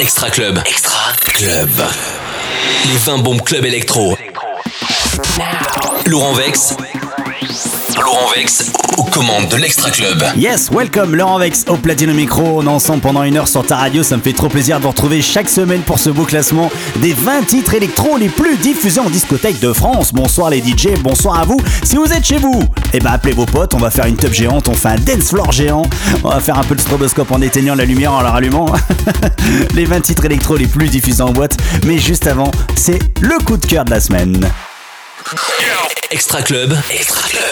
Extra Club. Extra Club. Les 20 bombes club électro. Laurent Vex. Laurent Vex aux commandes de l'Extra Club. Yes, welcome Laurent Vex au platine micro. On est ensemble pendant une heure sur ta radio. Ça me fait trop plaisir de vous retrouver chaque semaine pour ce beau classement des 20 titres électro les plus diffusés en discothèque de France. Bonsoir les DJ, bonsoir à vous. Si vous êtes chez vous, eh ben appelez vos potes. On va faire une top géante, on fait un dance floor géant. On va faire un peu de stroboscope en éteignant la lumière, en la rallumant. les 20 titres électro les plus diffusés en boîte. Mais juste avant, c'est le coup de cœur de la semaine. Extra Club. Extra Club.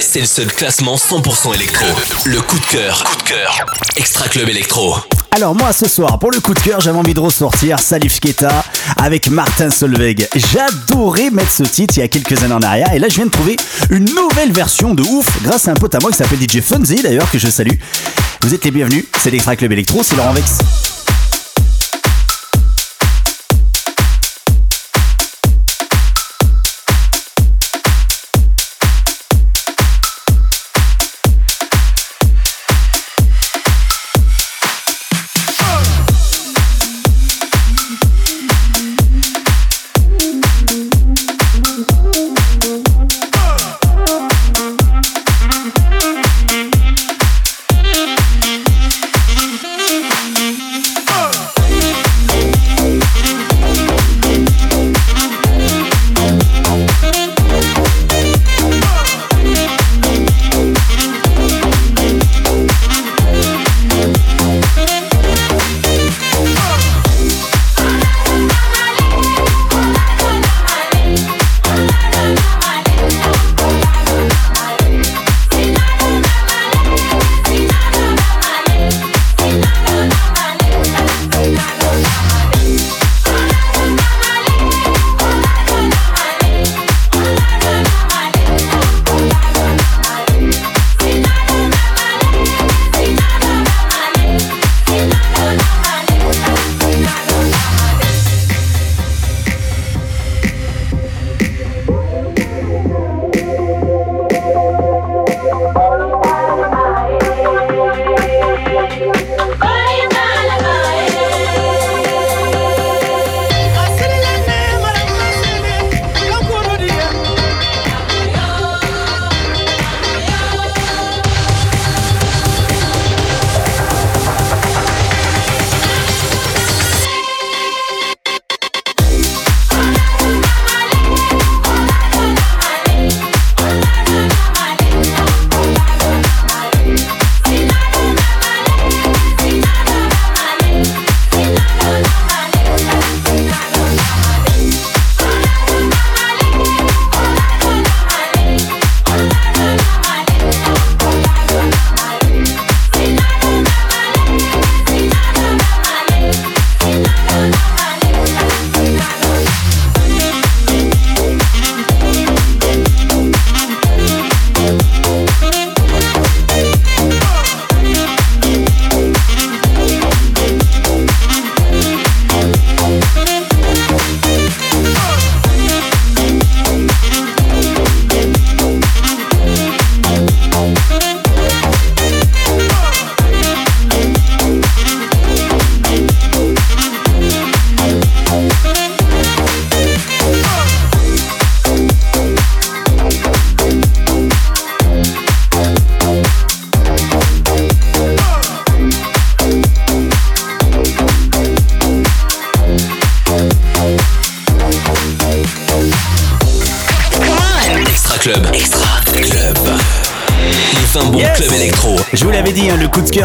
C'est le seul classement 100% électro. Le coup de cœur. Coup de cœur. Extra Club électro. Alors moi ce soir pour le coup de cœur j'avais envie de ressortir Salif Keita avec Martin Solveig. J'adorais mettre ce titre il y a quelques années en arrière et là je viens de trouver une nouvelle version de ouf grâce à un pote à moi qui s'appelle DJ Funzy d'ailleurs que je salue. Vous êtes les bienvenus, c'est l'Extra Club Electro, c'est Laurent Vex.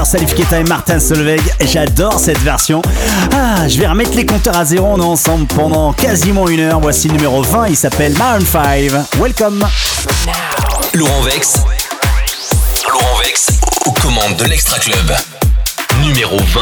Salif Keita et Martin Solveig. J'adore cette version. Ah, je vais remettre les compteurs à zéro. On est ensemble pendant quasiment une heure. Voici le numéro 20. Il s'appelle Maroon 5. Welcome. Laurent Vex. Laurent Vex aux commandes de l'Extra Club. Numéro 20.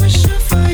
wishing for you. de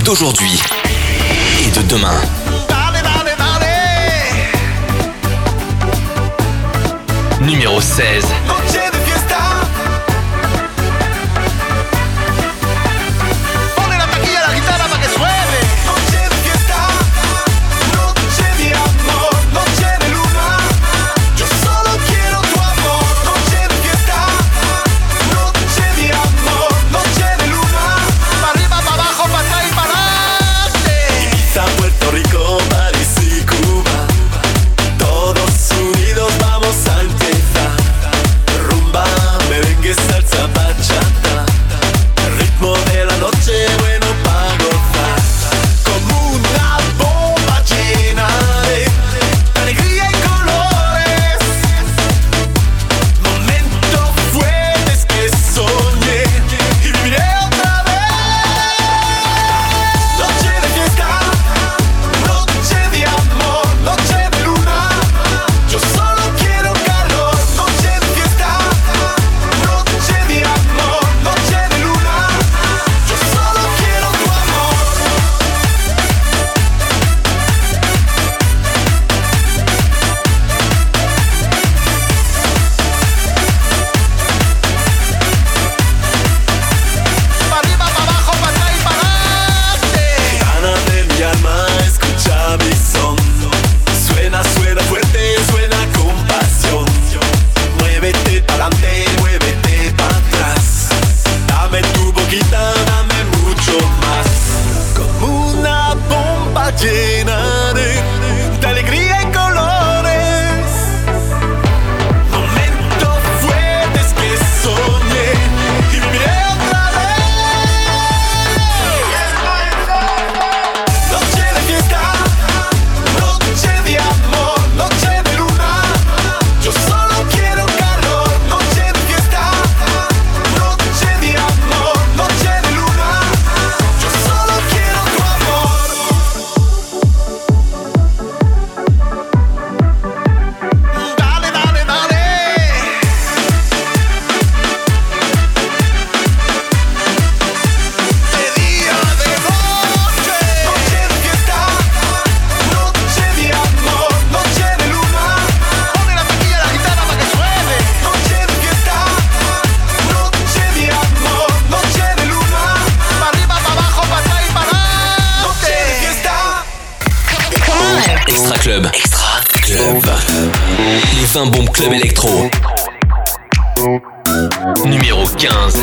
d'aujourd'hui Extra Club. Extra Club. Les 20 bombes Club Electro. Numéro 15.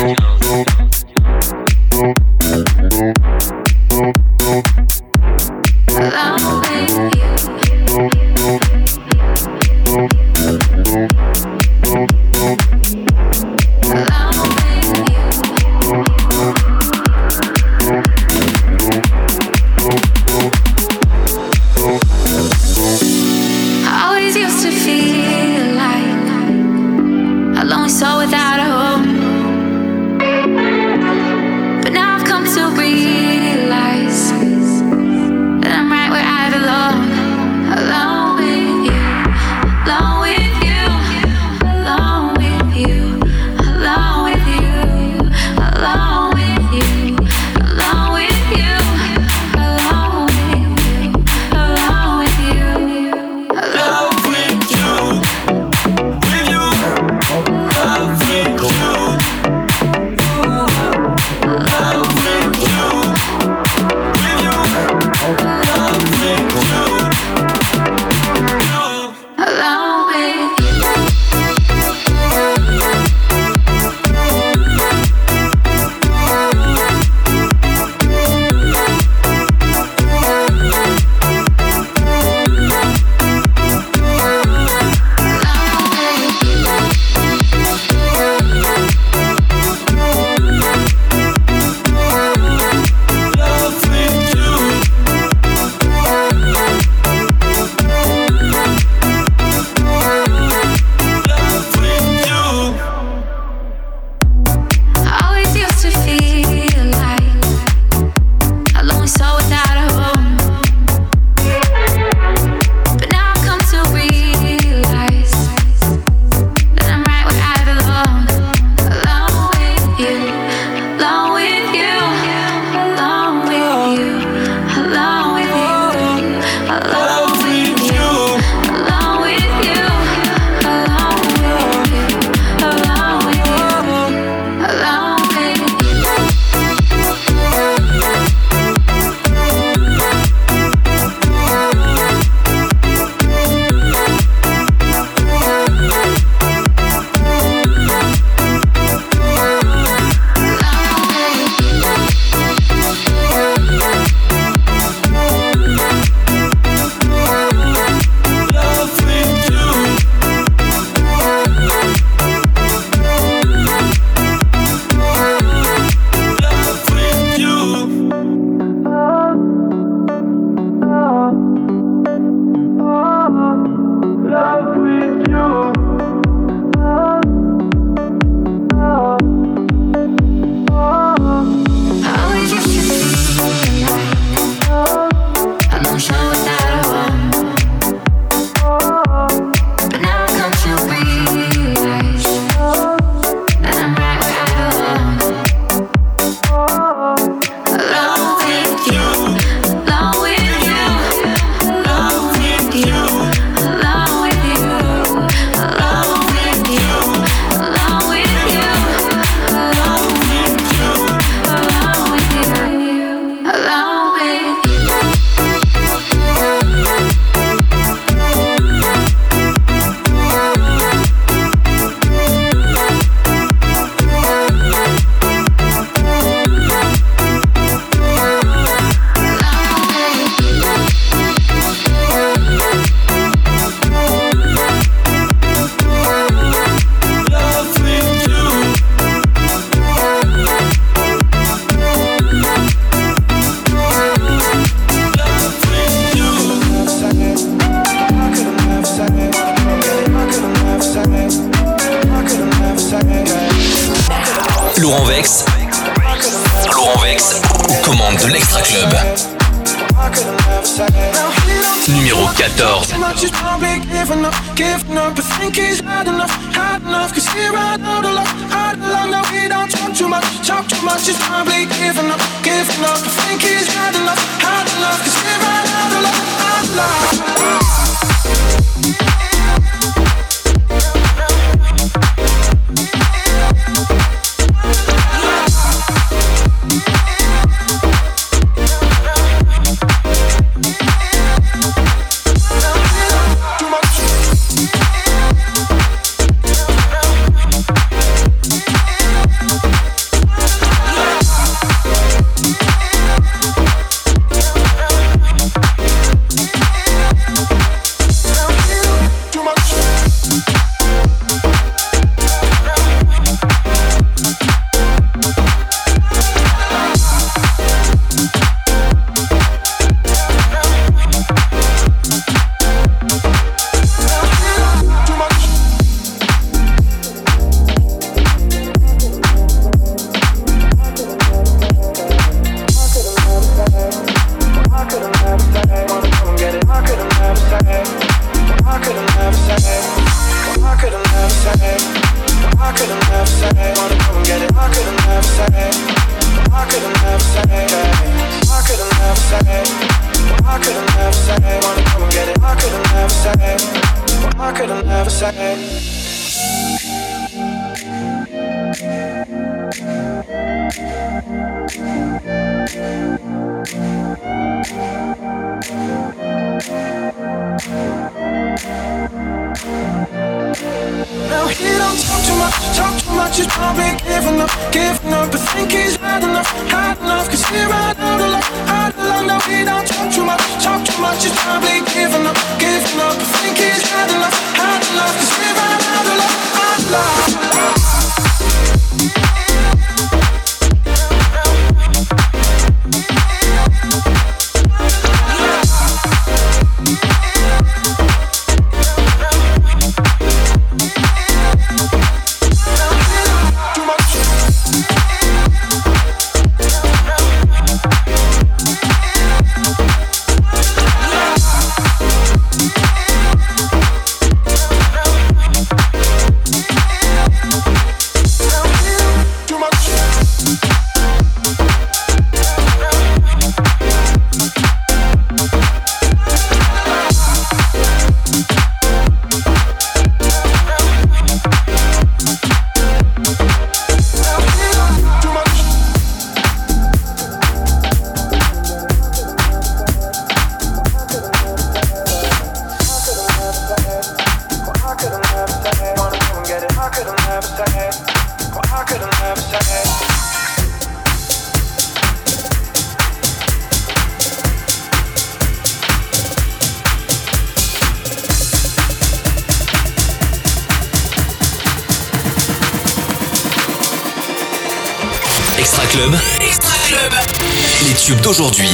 D'aujourd'hui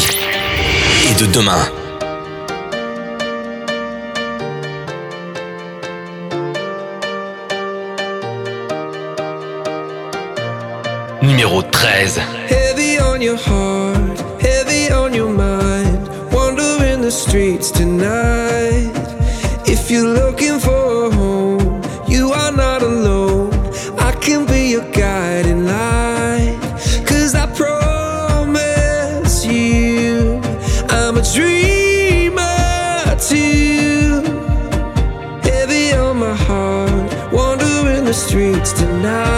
et de demain. Numéro 13. Heavy on your heart, heavy on your mind. Wandering the streets tonight. If you're looking for streets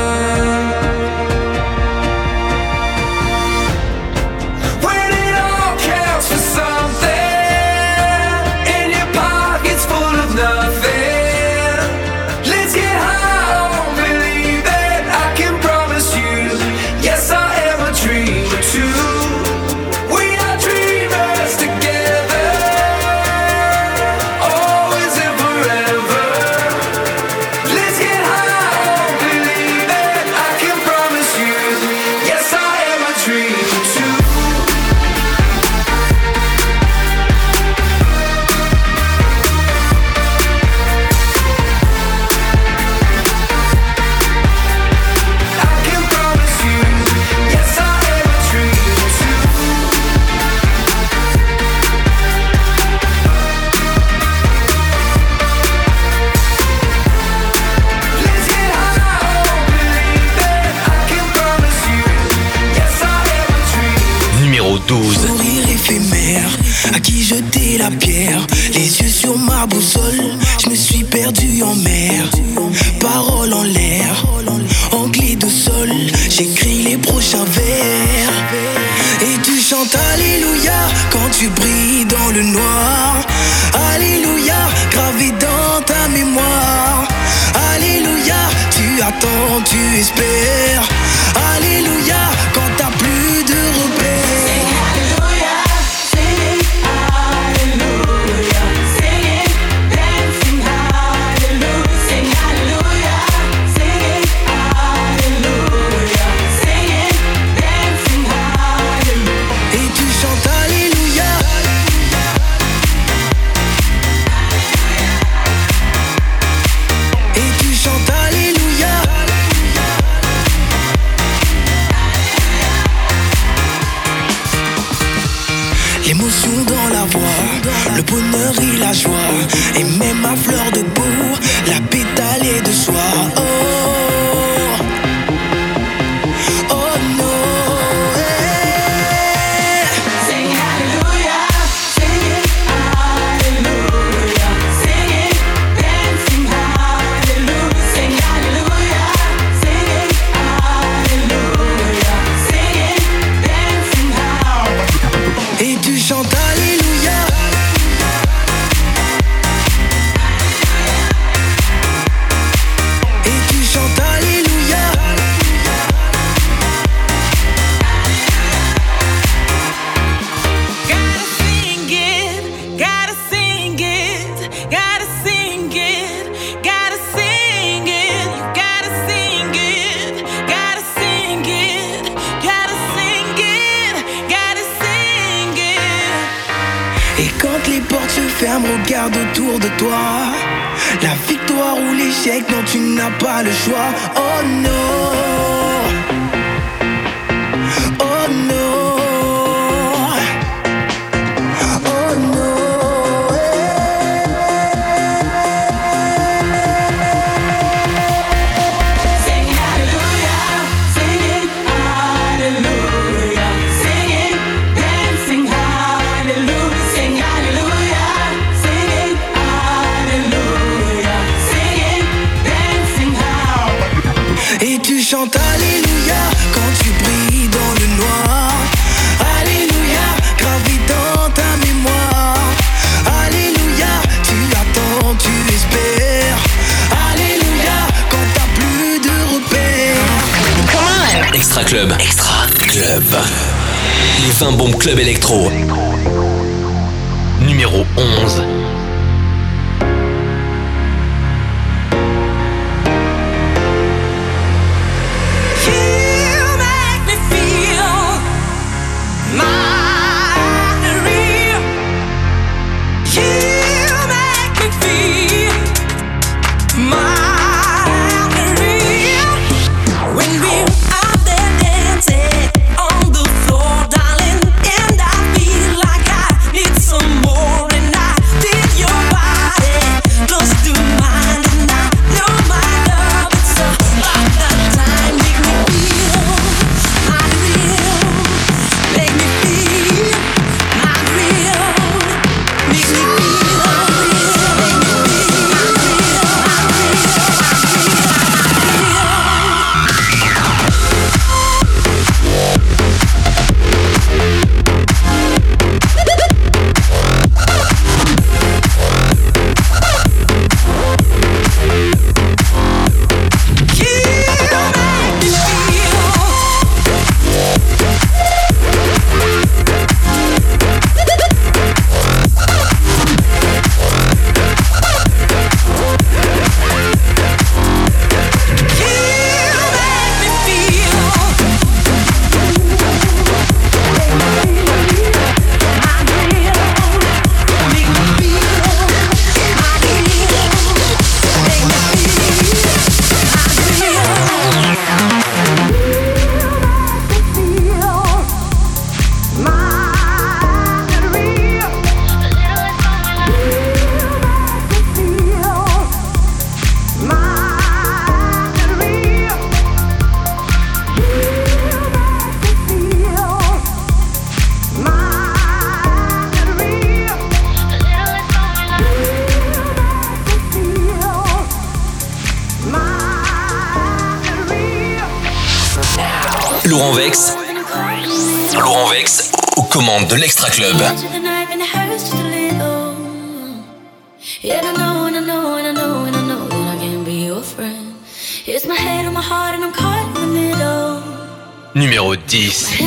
Numéro 10.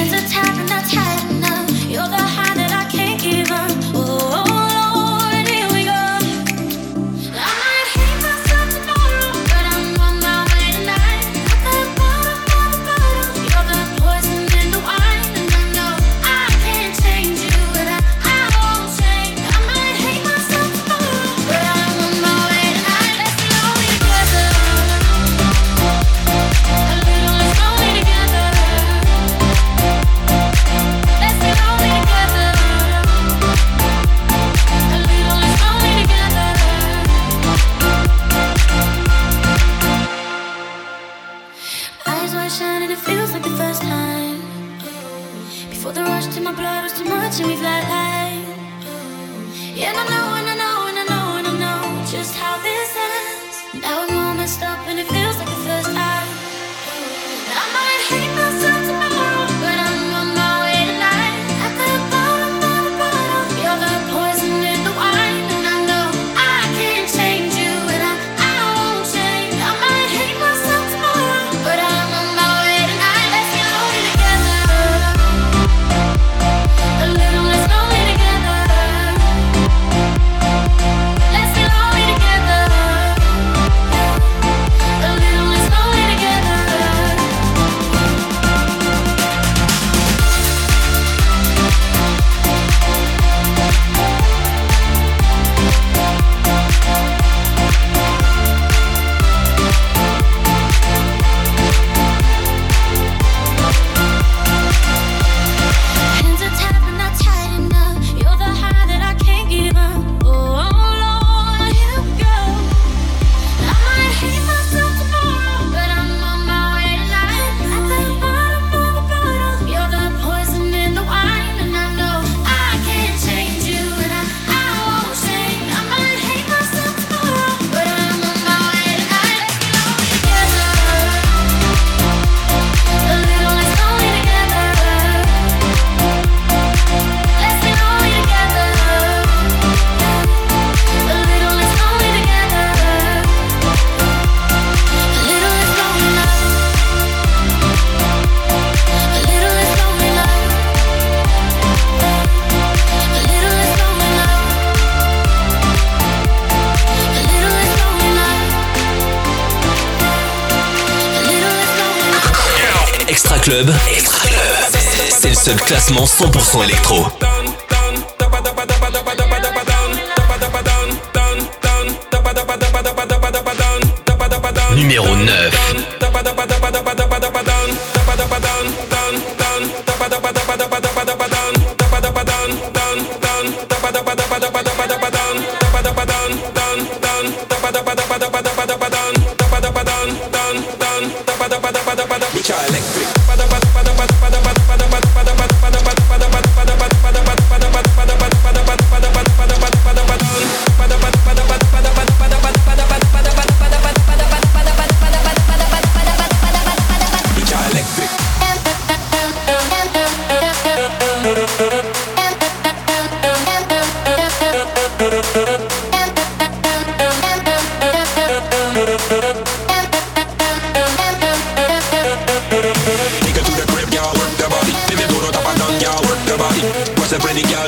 classement 100% électro. Ready, go.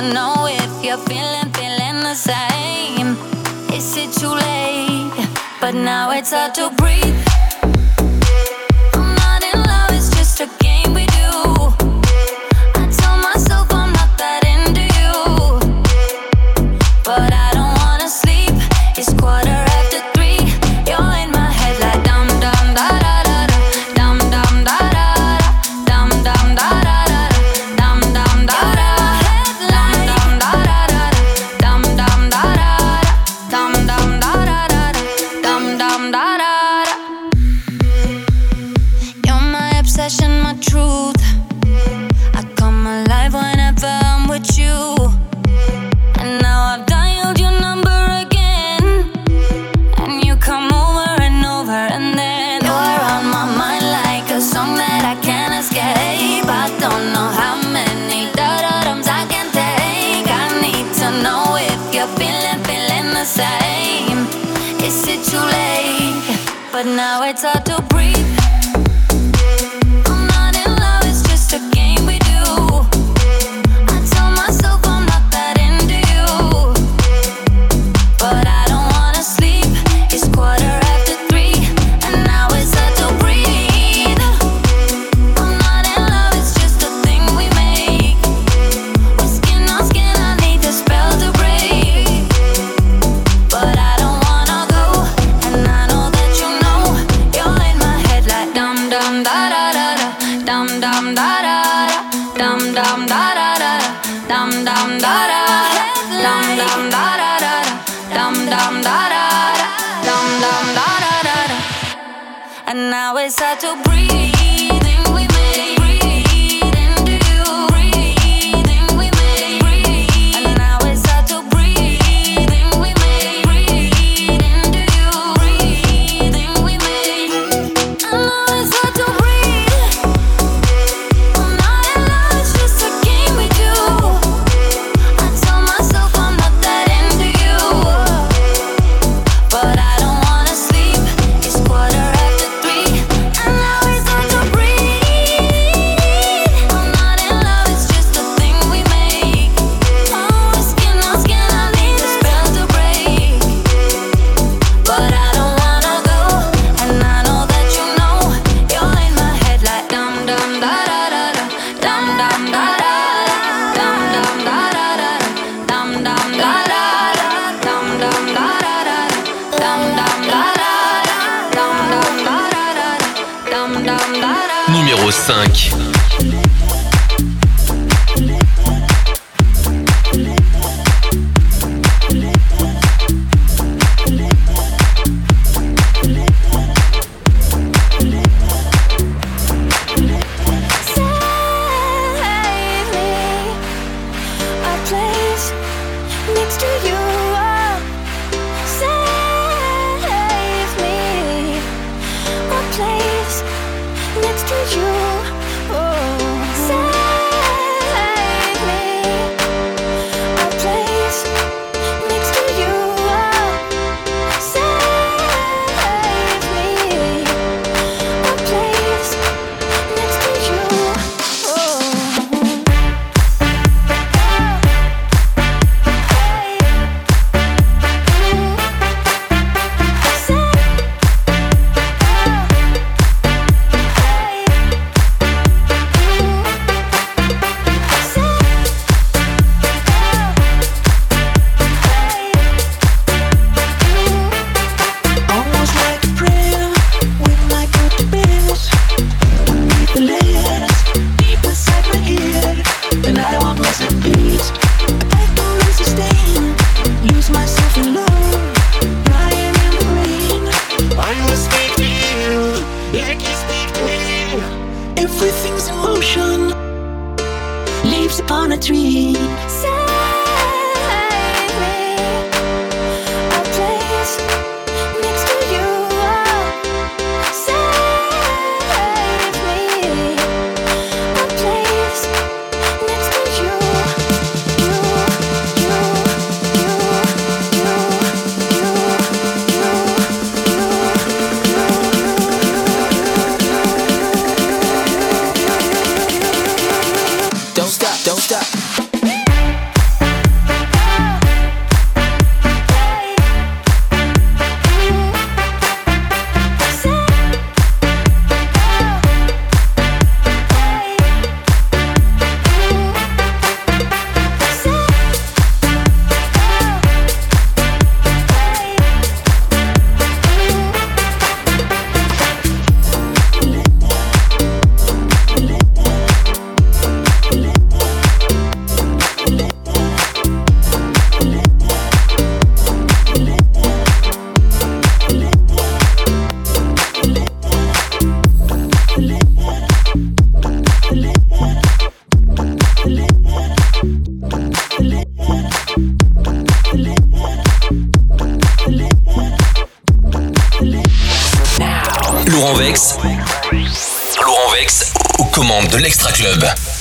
wanna know if you're feeling, feeling the same. Is it too late? But now it's hard to breathe. and now it's hard to breathe. 5.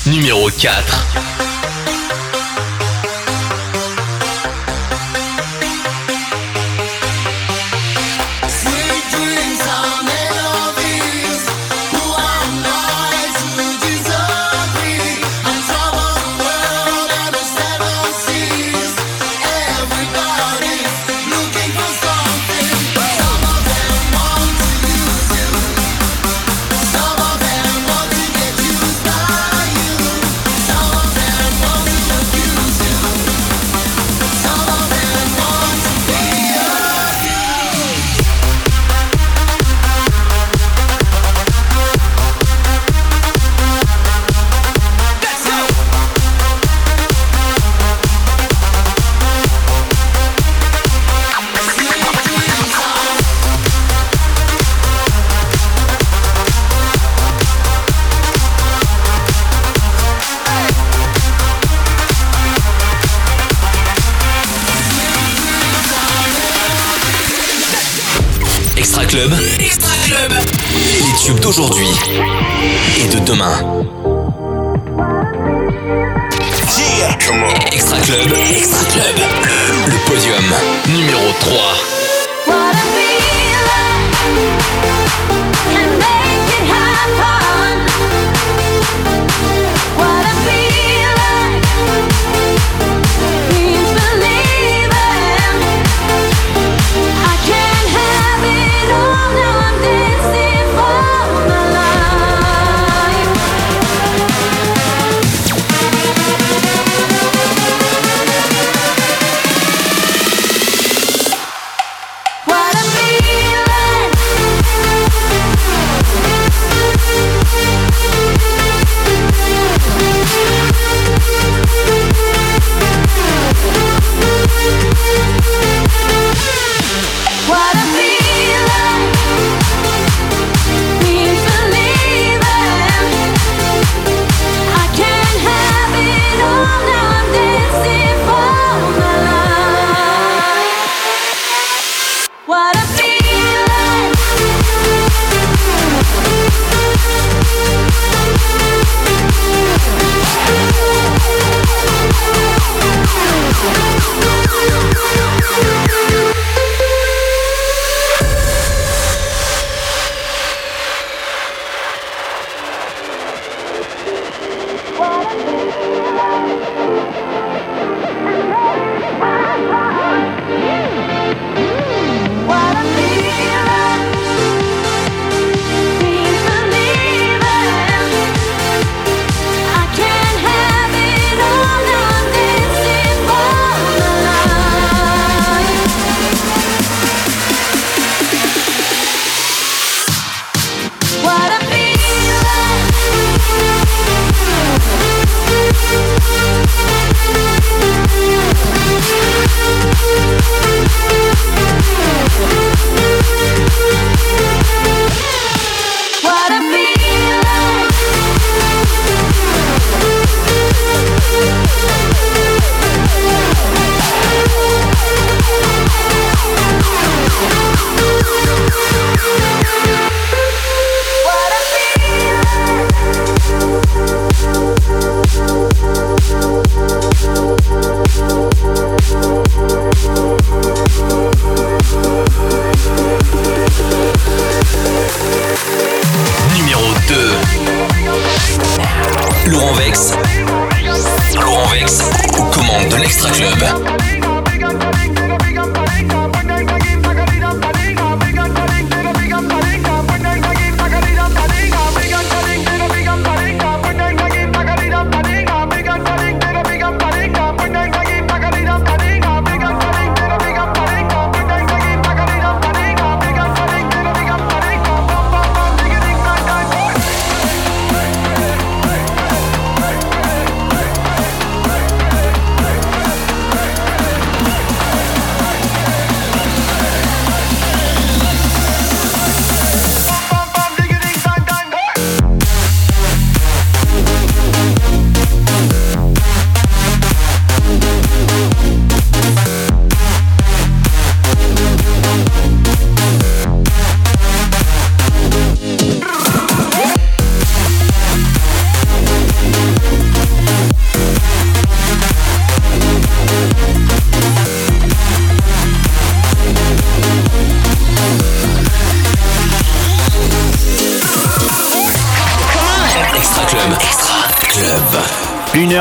Numéro 4.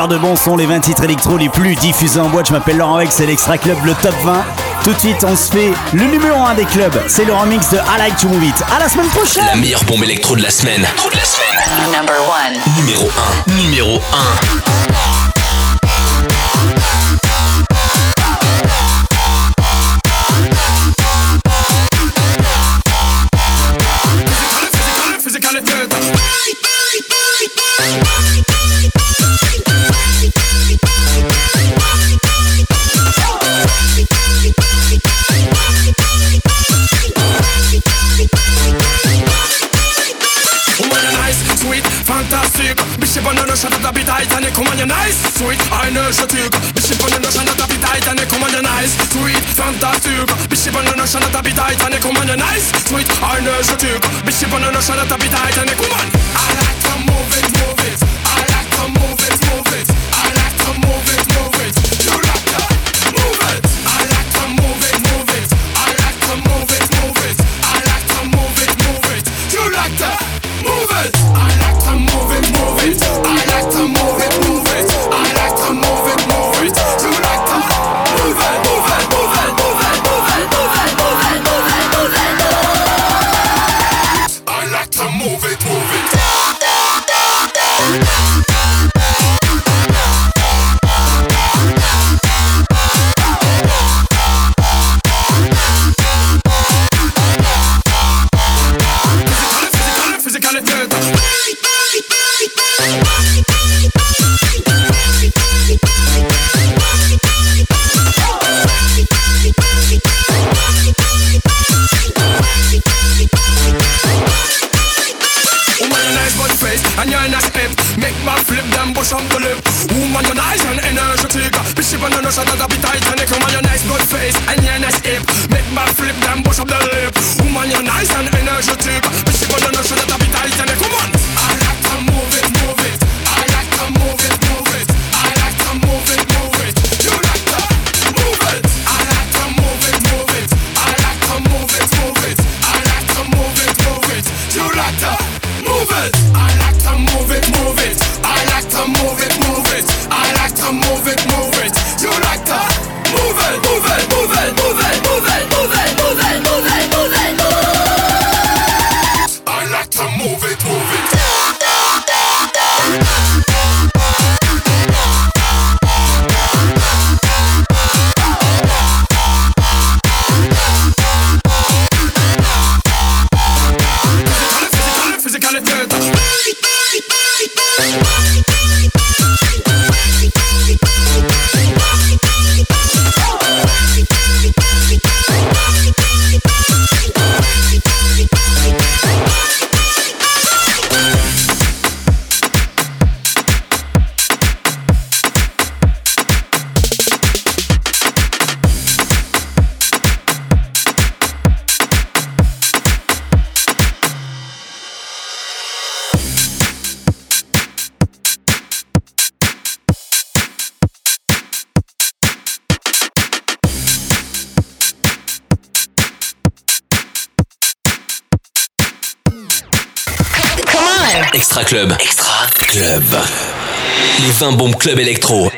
de bon son, les 20 titres électro les plus diffusés en boîte. Je m'appelle Laurent Hex, c'est l'Extra Club, le top 20. Tout de suite, on se fait le numéro 1 des clubs. C'est le remix de I Like to Move It. À la semaine prochaine La meilleure bombe électro de la semaine. De la semaine. Number Numéro 1. Numéro 1. national tight and a woman are nice. Sweet, I know you took Bitch, you on a national tight and a woman. I like to move it, move it. and you're in a step. Make my flip, them bush up the lip. Woman, you're nice and energetic. Bishop and another shot at the Titanic. Woman, you're nice, good face, and you're in a step. Make my flip, them bush up the lip. Woman, you're nice and energetic. Bishop and another shot at the Titanic. Come on, I like to move it, move it. Club. Les 20 bombes Club Electro.